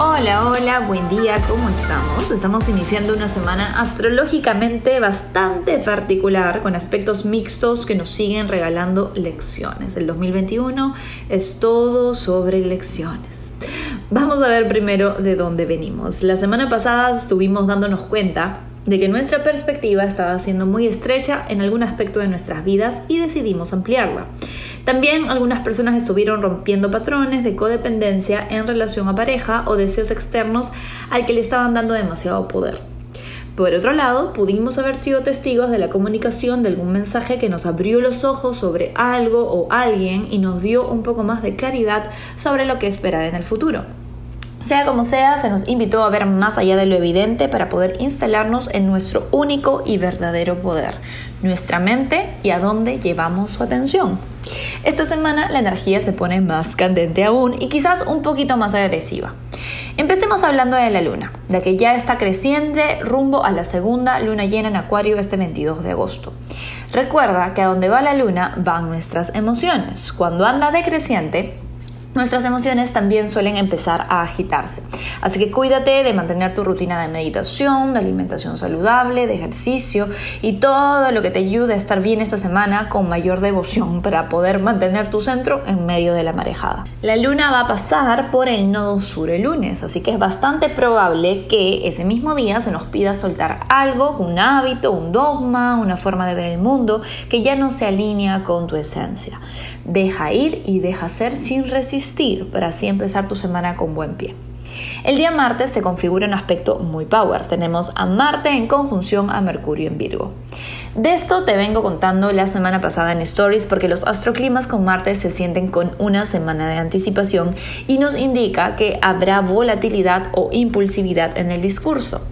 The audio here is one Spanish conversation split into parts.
Hola, hola, buen día, ¿cómo estamos? Estamos iniciando una semana astrológicamente bastante particular, con aspectos mixtos que nos siguen regalando lecciones. El 2021 es todo sobre lecciones. Vamos a ver primero de dónde venimos. La semana pasada estuvimos dándonos cuenta de que nuestra perspectiva estaba siendo muy estrecha en algún aspecto de nuestras vidas y decidimos ampliarla. También algunas personas estuvieron rompiendo patrones de codependencia en relación a pareja o deseos externos al que le estaban dando demasiado poder. Por otro lado, pudimos haber sido testigos de la comunicación de algún mensaje que nos abrió los ojos sobre algo o alguien y nos dio un poco más de claridad sobre lo que esperar en el futuro. Sea como sea, se nos invitó a ver más allá de lo evidente para poder instalarnos en nuestro único y verdadero poder, nuestra mente y a dónde llevamos su atención. Esta semana la energía se pone más candente aún y quizás un poquito más agresiva. Empecemos hablando de la luna, de que ya está creciente rumbo a la segunda luna llena en Acuario este 22 de agosto. Recuerda que a donde va la luna van nuestras emociones. Cuando anda decreciente, nuestras emociones también suelen empezar a agitarse. Así que cuídate de mantener tu rutina de meditación, de alimentación saludable, de ejercicio y todo lo que te ayude a estar bien esta semana con mayor devoción para poder mantener tu centro en medio de la marejada. La luna va a pasar por el nodo sur el lunes, así que es bastante probable que ese mismo día se nos pida soltar algo, un hábito, un dogma, una forma de ver el mundo que ya no se alinea con tu esencia. Deja ir y deja ser sin resistir para así empezar tu semana con buen pie. El día martes se configura un aspecto muy power. Tenemos a Marte en conjunción a Mercurio en Virgo. De esto te vengo contando la semana pasada en Stories porque los astroclimas con Marte se sienten con una semana de anticipación y nos indica que habrá volatilidad o impulsividad en el discurso.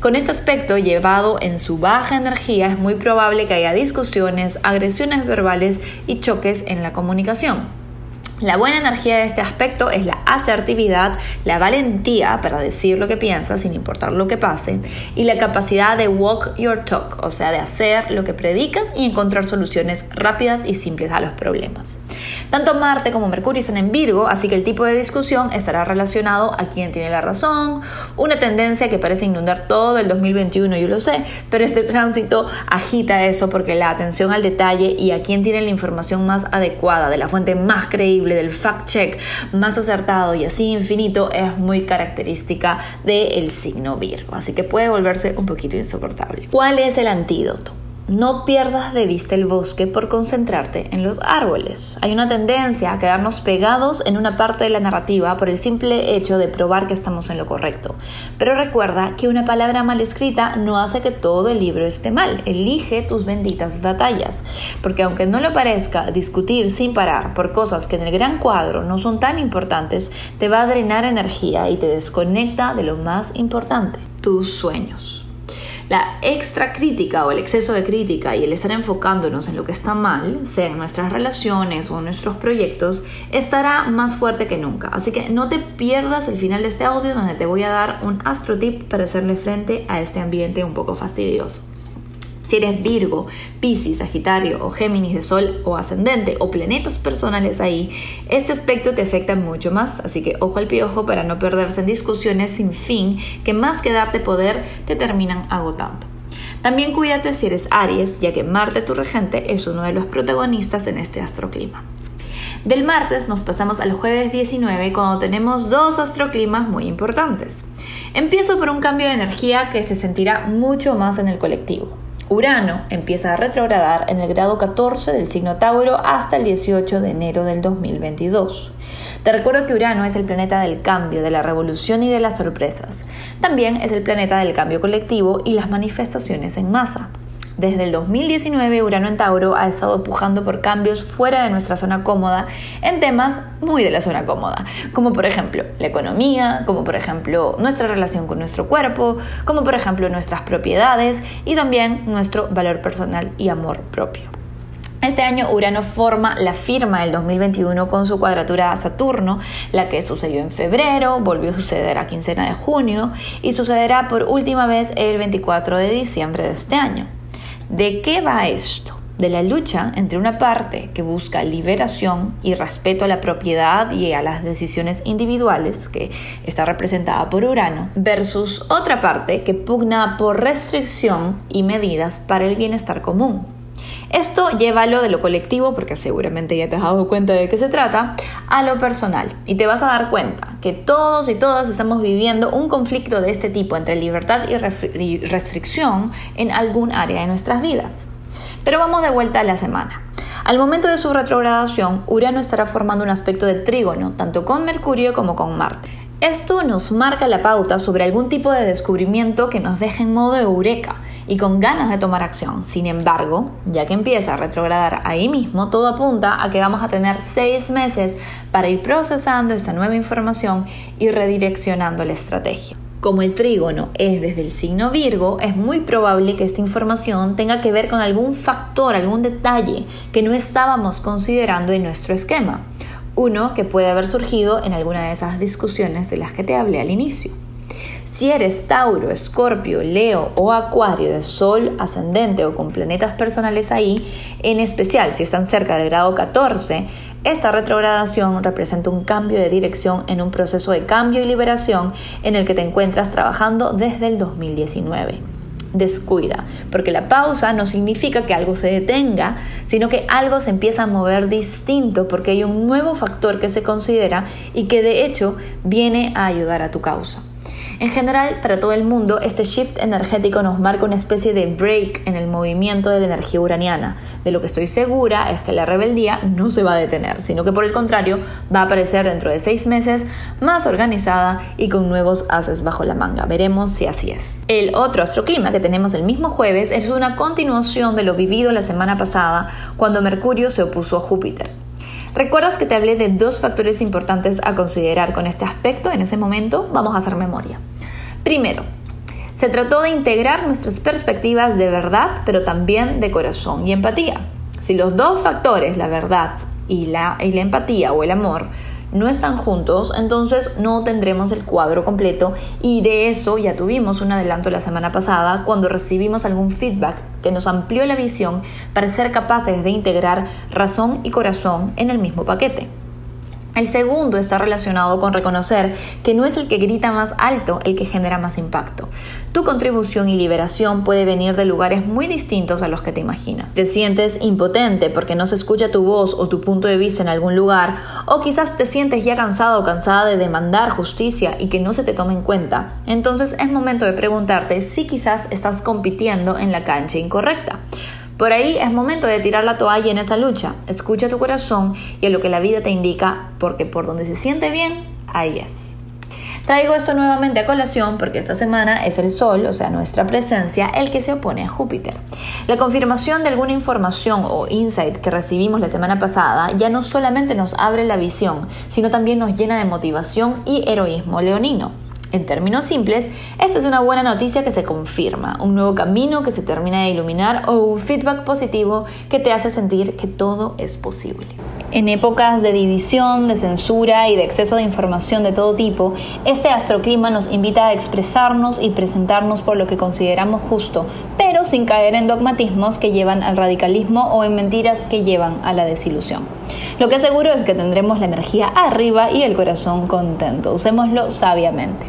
Con este aspecto llevado en su baja energía es muy probable que haya discusiones, agresiones verbales y choques en la comunicación. La buena energía de este aspecto es la asertividad, la valentía para decir lo que piensas sin importar lo que pase y la capacidad de walk your talk, o sea, de hacer lo que predicas y encontrar soluciones rápidas y simples a los problemas. Tanto Marte como Mercurio están en Virgo, así que el tipo de discusión estará relacionado a quién tiene la razón, una tendencia que parece inundar todo el 2021, yo lo sé, pero este tránsito agita eso porque la atención al detalle y a quién tiene la información más adecuada, de la fuente más creíble, del fact check más acertado y así infinito, es muy característica del signo Virgo, así que puede volverse un poquito insoportable. ¿Cuál es el antídoto? No pierdas de vista el bosque por concentrarte en los árboles. Hay una tendencia a quedarnos pegados en una parte de la narrativa por el simple hecho de probar que estamos en lo correcto. Pero recuerda que una palabra mal escrita no hace que todo el libro esté mal. Elige tus benditas batallas. Porque aunque no lo parezca, discutir sin parar por cosas que en el gran cuadro no son tan importantes te va a drenar energía y te desconecta de lo más importante, tus sueños. La extra crítica o el exceso de crítica y el estar enfocándonos en lo que está mal, sea en nuestras relaciones o en nuestros proyectos, estará más fuerte que nunca. Así que no te pierdas el final de este audio donde te voy a dar un astro tip para hacerle frente a este ambiente un poco fastidioso. Si eres Virgo, Piscis, Sagitario o Géminis de Sol o ascendente o planetas personales ahí, este aspecto te afecta mucho más, así que ojo al piojo para no perderse en discusiones sin fin que más que darte poder te terminan agotando. También cuídate si eres Aries, ya que Marte, tu regente, es uno de los protagonistas en este astroclima. Del martes nos pasamos al jueves 19 cuando tenemos dos astroclimas muy importantes. Empiezo por un cambio de energía que se sentirá mucho más en el colectivo. Urano empieza a retrogradar en el grado 14 del signo Tauro hasta el 18 de enero del 2022. Te recuerdo que Urano es el planeta del cambio, de la revolución y de las sorpresas. También es el planeta del cambio colectivo y las manifestaciones en masa. Desde el 2019, Urano en Tauro ha estado pujando por cambios fuera de nuestra zona cómoda en temas muy de la zona cómoda, como por ejemplo la economía, como por ejemplo nuestra relación con nuestro cuerpo, como por ejemplo nuestras propiedades y también nuestro valor personal y amor propio. Este año Urano forma la firma del 2021 con su cuadratura a Saturno, la que sucedió en febrero, volvió a suceder a quincena de junio y sucederá por última vez el 24 de diciembre de este año. ¿De qué va esto? De la lucha entre una parte que busca liberación y respeto a la propiedad y a las decisiones individuales, que está representada por Urano, versus otra parte que pugna por restricción y medidas para el bienestar común. Esto llévalo de lo colectivo, porque seguramente ya te has dado cuenta de qué se trata, a lo personal. Y te vas a dar cuenta que todos y todas estamos viviendo un conflicto de este tipo entre libertad y restricción en algún área de nuestras vidas. Pero vamos de vuelta a la semana. Al momento de su retrogradación, Urano estará formando un aspecto de trígono, tanto con Mercurio como con Marte. Esto nos marca la pauta sobre algún tipo de descubrimiento que nos deje en modo eureka y con ganas de tomar acción. Sin embargo, ya que empieza a retrogradar ahí mismo, todo apunta a que vamos a tener seis meses para ir procesando esta nueva información y redireccionando la estrategia. Como el trígono es desde el signo Virgo, es muy probable que esta información tenga que ver con algún factor, algún detalle que no estábamos considerando en nuestro esquema uno que puede haber surgido en alguna de esas discusiones de las que te hablé al inicio. Si eres Tauro, Escorpio, Leo o Acuario de Sol ascendente o con planetas personales ahí, en especial si están cerca del grado 14, esta retrogradación representa un cambio de dirección en un proceso de cambio y liberación en el que te encuentras trabajando desde el 2019 descuida, porque la pausa no significa que algo se detenga, sino que algo se empieza a mover distinto porque hay un nuevo factor que se considera y que de hecho viene a ayudar a tu causa. En general, para todo el mundo, este shift energético nos marca una especie de break en el movimiento de la energía uraniana. De lo que estoy segura es que la rebeldía no se va a detener, sino que por el contrario va a aparecer dentro de seis meses más organizada y con nuevos haces bajo la manga. Veremos si así es. El otro astroclima que tenemos el mismo jueves es una continuación de lo vivido la semana pasada cuando Mercurio se opuso a Júpiter. ¿Recuerdas que te hablé de dos factores importantes a considerar con este aspecto en ese momento? Vamos a hacer memoria. Primero, se trató de integrar nuestras perspectivas de verdad, pero también de corazón y empatía. Si los dos factores, la verdad y la, y la empatía o el amor, no están juntos, entonces no tendremos el cuadro completo y de eso ya tuvimos un adelanto la semana pasada cuando recibimos algún feedback que nos amplió la visión para ser capaces de integrar razón y corazón en el mismo paquete. El segundo está relacionado con reconocer que no es el que grita más alto el que genera más impacto. Tu contribución y liberación puede venir de lugares muy distintos a los que te imaginas. Te sientes impotente porque no se escucha tu voz o tu punto de vista en algún lugar, o quizás te sientes ya cansado o cansada de demandar justicia y que no se te tome en cuenta. Entonces es momento de preguntarte si quizás estás compitiendo en la cancha incorrecta. Por ahí es momento de tirar la toalla en esa lucha. Escucha tu corazón y a lo que la vida te indica, porque por donde se siente bien, ahí es. Traigo esto nuevamente a colación porque esta semana es el Sol, o sea, nuestra presencia, el que se opone a Júpiter. La confirmación de alguna información o insight que recibimos la semana pasada ya no solamente nos abre la visión, sino también nos llena de motivación y heroísmo leonino. En términos simples, esta es una buena noticia que se confirma, un nuevo camino que se termina de iluminar o un feedback positivo que te hace sentir que todo es posible. En épocas de división, de censura y de exceso de información de todo tipo, este astroclima nos invita a expresarnos y presentarnos por lo que consideramos justo, pero sin caer en dogmatismos que llevan al radicalismo o en mentiras que llevan a la desilusión. Lo que seguro es que tendremos la energía arriba y el corazón contento. Usémoslo sabiamente.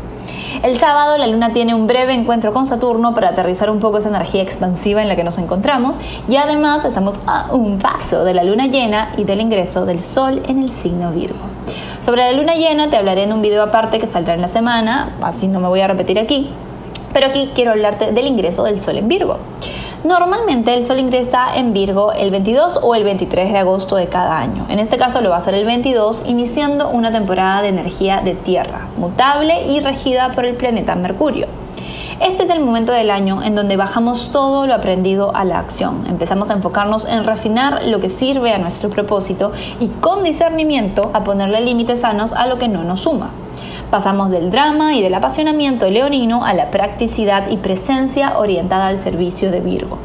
El sábado la luna tiene un breve encuentro con Saturno para aterrizar un poco esa energía expansiva en la que nos encontramos y además estamos a un paso de la luna llena y del ingreso del Sol en el signo Virgo. Sobre la luna llena te hablaré en un video aparte que saldrá en la semana, así no me voy a repetir aquí, pero aquí quiero hablarte del ingreso del Sol en Virgo. Normalmente el Sol ingresa en Virgo el 22 o el 23 de agosto de cada año. En este caso lo va a hacer el 22, iniciando una temporada de energía de Tierra, mutable y regida por el planeta Mercurio. Este es el momento del año en donde bajamos todo lo aprendido a la acción. Empezamos a enfocarnos en refinar lo que sirve a nuestro propósito y con discernimiento a ponerle límites sanos a lo que no nos suma. Pasamos del drama y del apasionamiento leonino a la practicidad y presencia orientada al servicio de Virgo.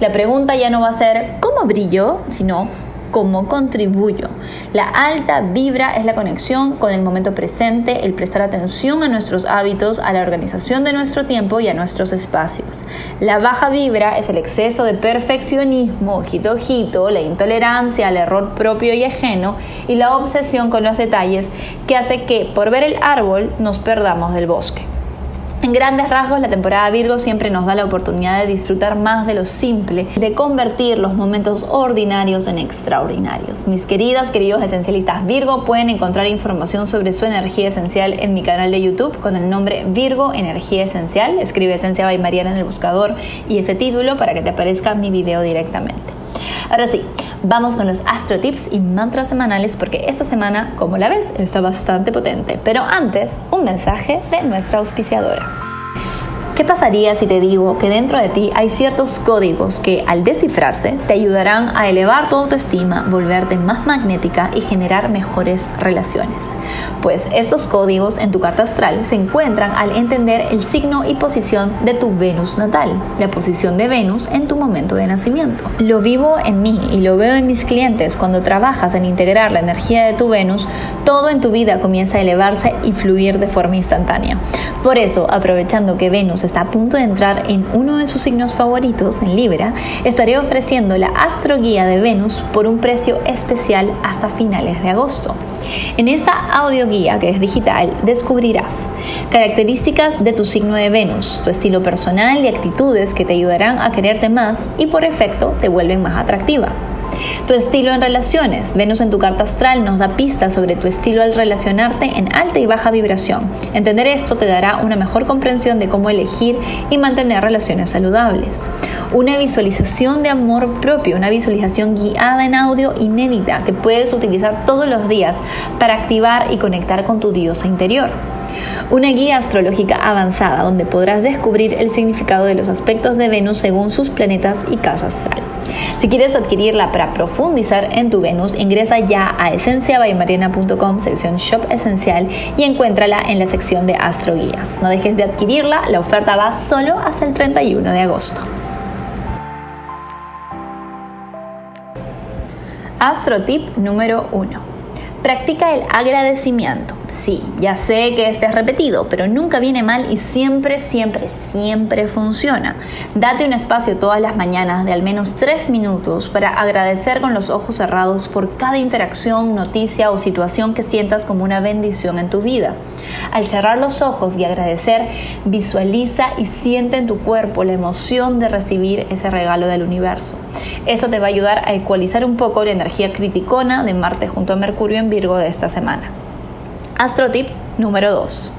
La pregunta ya no va a ser ¿cómo brillo? sino cómo contribuyo. La alta vibra es la conexión con el momento presente, el prestar atención a nuestros hábitos, a la organización de nuestro tiempo y a nuestros espacios. La baja vibra es el exceso de perfeccionismo, ojito ojito, la intolerancia al error propio y ajeno y la obsesión con los detalles que hace que por ver el árbol nos perdamos del bosque. En grandes rasgos, la temporada Virgo siempre nos da la oportunidad de disfrutar más de lo simple, de convertir los momentos ordinarios en extraordinarios. Mis queridas, queridos esencialistas Virgo, pueden encontrar información sobre su energía esencial en mi canal de YouTube con el nombre Virgo Energía Esencial. Escribe Esencia by Mariana en el buscador y ese título para que te aparezca mi video directamente. Ahora sí, vamos con los astro tips y mantras semanales porque esta semana, como la ves, está bastante potente. Pero antes, un mensaje de nuestra auspiciadora. ¿Qué pasaría si te digo que dentro de ti hay ciertos códigos que al descifrarse te ayudarán a elevar tu autoestima, volverte más magnética y generar mejores relaciones? Pues estos códigos en tu carta astral se encuentran al entender el signo y posición de tu Venus natal, la posición de Venus en tu momento de nacimiento. Lo vivo en mí y lo veo en mis clientes cuando trabajas en integrar la energía de tu Venus, todo en tu vida comienza a elevarse y fluir de forma instantánea. Por eso, aprovechando que Venus está a punto de entrar en uno de sus signos favoritos, en Libra, estaré ofreciendo la Astro Guía de Venus por un precio especial hasta finales de agosto. En esta audio guía, que es digital, descubrirás características de tu signo de Venus, tu estilo personal y actitudes que te ayudarán a quererte más y por efecto te vuelven más atractiva. Tu estilo en relaciones. Venus en tu carta astral nos da pistas sobre tu estilo al relacionarte en alta y baja vibración. Entender esto te dará una mejor comprensión de cómo elegir y mantener relaciones saludables. Una visualización de amor propio, una visualización guiada en audio inédita que puedes utilizar todos los días para activar y conectar con tu diosa interior una guía astrológica avanzada donde podrás descubrir el significado de los aspectos de Venus según sus planetas y casa astral. Si quieres adquirirla para profundizar en tu Venus, ingresa ya a esenciabaymariana.com, sección Shop Esencial, y encuéntrala en la sección de Astro Guías. No dejes de adquirirla, la oferta va solo hasta el 31 de agosto. Astro Tip número 1. Practica el agradecimiento. Sí, ya sé que este es repetido, pero nunca viene mal y siempre, siempre, siempre funciona. Date un espacio todas las mañanas de al menos tres minutos para agradecer con los ojos cerrados por cada interacción, noticia o situación que sientas como una bendición en tu vida. Al cerrar los ojos y agradecer, visualiza y siente en tu cuerpo la emoción de recibir ese regalo del universo. Eso te va a ayudar a ecualizar un poco la energía criticona de Marte junto a Mercurio en Virgo de esta semana. Astrotip número 2.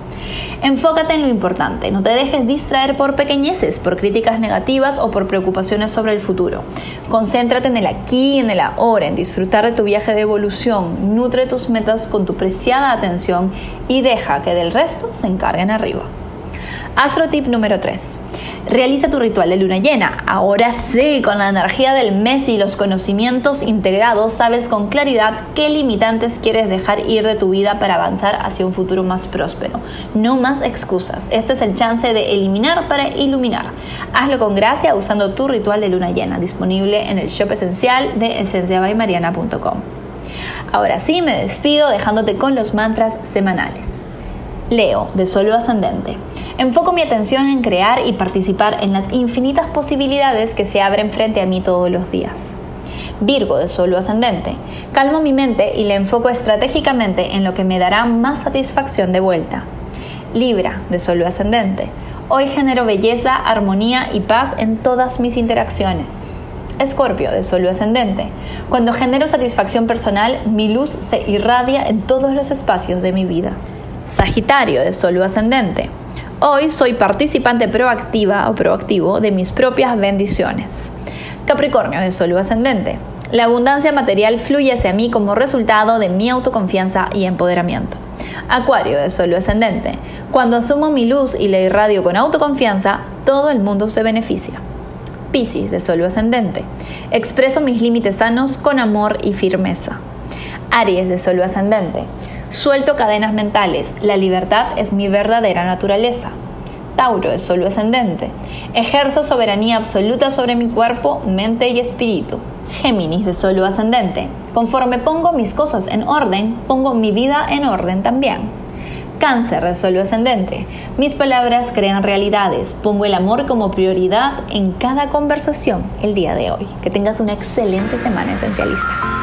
Enfócate en lo importante, no te dejes distraer por pequeñeces, por críticas negativas o por preocupaciones sobre el futuro. Concéntrate en el aquí y en el ahora, en disfrutar de tu viaje de evolución, nutre tus metas con tu preciada atención y deja que del resto se encarguen arriba. Astrotip número 3. Realiza tu ritual de luna llena. Ahora sí, con la energía del mes y los conocimientos integrados, sabes con claridad qué limitantes quieres dejar ir de tu vida para avanzar hacia un futuro más próspero. No más excusas. Este es el chance de eliminar para iluminar. Hazlo con gracia usando tu ritual de luna llena, disponible en el shop esencial de esenciabaymariana.com. Ahora sí, me despido dejándote con los mantras semanales. Leo, de Solo Ascendente. Enfoco mi atención en crear y participar en las infinitas posibilidades que se abren frente a mí todos los días. Virgo de Solo Ascendente. Calmo mi mente y le enfoco estratégicamente en lo que me dará más satisfacción de vuelta. Libra de Solo Ascendente. Hoy genero belleza, armonía y paz en todas mis interacciones. Escorpio de Solo Ascendente. Cuando genero satisfacción personal, mi luz se irradia en todos los espacios de mi vida. Sagitario de Sol ascendente. Hoy soy participante proactiva o proactivo de mis propias bendiciones. Capricornio de Sol ascendente. La abundancia material fluye hacia mí como resultado de mi autoconfianza y empoderamiento. Acuario de Sol ascendente. Cuando asumo mi luz y la irradio con autoconfianza, todo el mundo se beneficia. Piscis de Sol ascendente. Expreso mis límites sanos con amor y firmeza. Aries de Sol ascendente. Suelto cadenas mentales. La libertad es mi verdadera naturaleza. Tauro de Sol ascendente. Ejerzo soberanía absoluta sobre mi cuerpo, mente y espíritu. Géminis de Sol ascendente. Conforme pongo mis cosas en orden, pongo mi vida en orden también. Cáncer de Sol ascendente. Mis palabras crean realidades. Pongo el amor como prioridad en cada conversación el día de hoy. Que tengas una excelente semana esencialista.